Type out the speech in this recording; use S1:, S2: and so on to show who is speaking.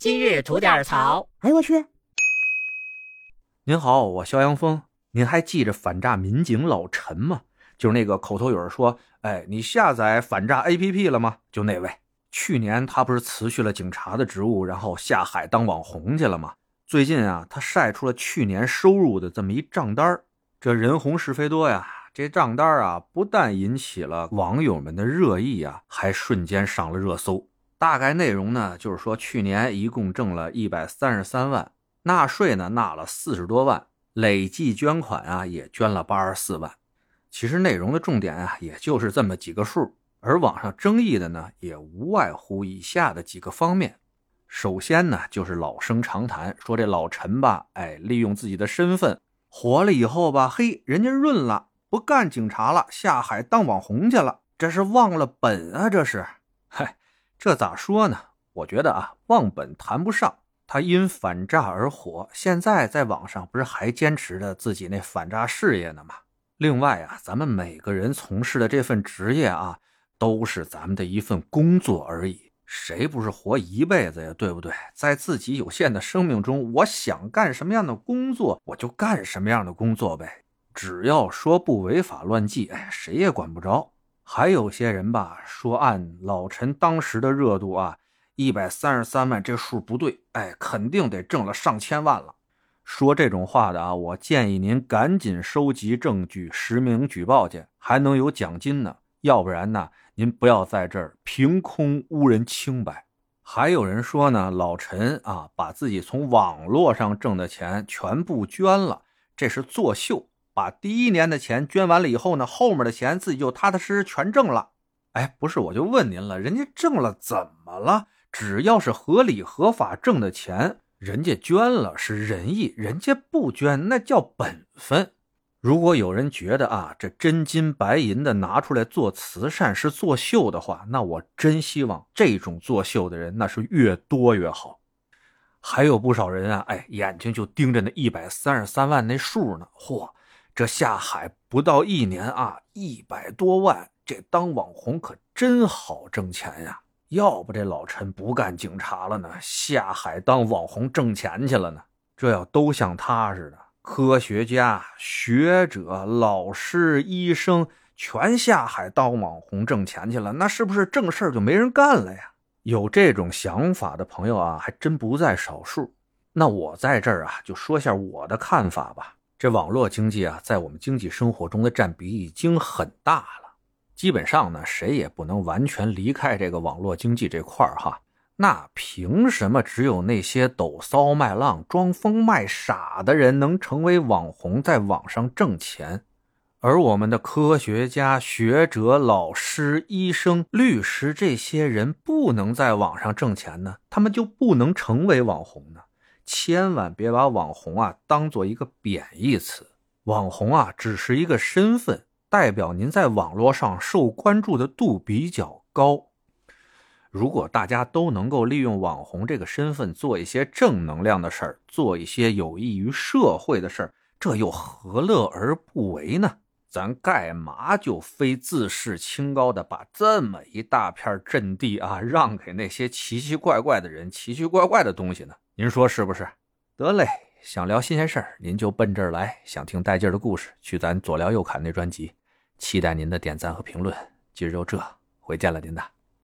S1: 今日吐点槽。
S2: 哎呦我去！
S3: 您好，我肖阳峰。您还记着反诈民警老陈吗？就是那个口头语说：“哎，你下载反诈 APP 了吗？”就那位。去年他不是辞去了警察的职务，然后下海当网红去了吗？最近啊，他晒出了去年收入的这么一账单这人红是非多呀。这账单啊，不但引起了网友们的热议啊，还瞬间上了热搜。大概内容呢，就是说去年一共挣了一百三十三万，纳税呢纳了四十多万，累计捐款啊也捐了八十四万。其实内容的重点啊，也就是这么几个数。而网上争议的呢，也无外乎以下的几个方面。首先呢，就是老生常谈，说这老陈吧，哎，利用自己的身份火了以后吧，嘿，人家润了。不干警察了，下海当网红去了，这是忘了本啊！这是，这咋说呢？我觉得啊，忘本谈不上。他因反诈而火，现在在网上不是还坚持着自己那反诈事业呢吗？另外啊，咱们每个人从事的这份职业啊，都是咱们的一份工作而已。谁不是活一辈子呀？对不对？在自己有限的生命中，我想干什么样的工作，我就干什么样的工作呗。只要说不违法乱纪，哎，谁也管不着。还有些人吧，说按老陈当时的热度啊，一百三十三万这数不对，哎，肯定得挣了上千万了。说这种话的啊，我建议您赶紧收集证据，实名举报去，还能有奖金呢。要不然呢，您不要在这儿凭空污人清白。还有人说呢，老陈啊，把自己从网络上挣的钱全部捐了，这是作秀。把第一年的钱捐完了以后呢，后面的钱自己就踏踏实实全挣了。哎，不是，我就问您了，人家挣了怎么了？只要是合理合法挣的钱，人家捐了是仁义，人家不捐那叫本分。如果有人觉得啊，这真金白银的拿出来做慈善是作秀的话，那我真希望这种作秀的人那是越多越好。还有不少人啊，哎，眼睛就盯着那一百三十三万那数呢，嚯！这下海不到一年啊，一百多万，这当网红可真好挣钱呀！要不这老陈不干警察了呢，下海当网红挣钱去了呢？这要都像他似的，科学家、学者、老师、医生全下海当网红挣钱去了，那是不是正事就没人干了呀？有这种想法的朋友啊，还真不在少数。那我在这儿啊，就说下我的看法吧。这网络经济啊，在我们经济生活中的占比已经很大了。基本上呢，谁也不能完全离开这个网络经济这块儿哈。那凭什么只有那些抖骚卖浪、装疯卖傻的人能成为网红，在网上挣钱，而我们的科学家、学者、老师、医生、律师这些人不能在网上挣钱呢？他们就不能成为网红呢？千万别把网红啊当做一个贬义词，网红啊只是一个身份，代表您在网络上受关注的度比较高。如果大家都能够利用网红这个身份做一些正能量的事儿，做一些有益于社会的事儿，这又何乐而不为呢？咱干嘛就非自视清高的把这么一大片阵地啊让给那些奇奇怪怪的人、奇奇怪怪的东西呢？您说是不是？得嘞，想聊新鲜事儿，您就奔这儿来；想听带劲儿的故事，去咱左聊右侃那专辑。期待您的点赞和评论。今儿就这，回见了您的。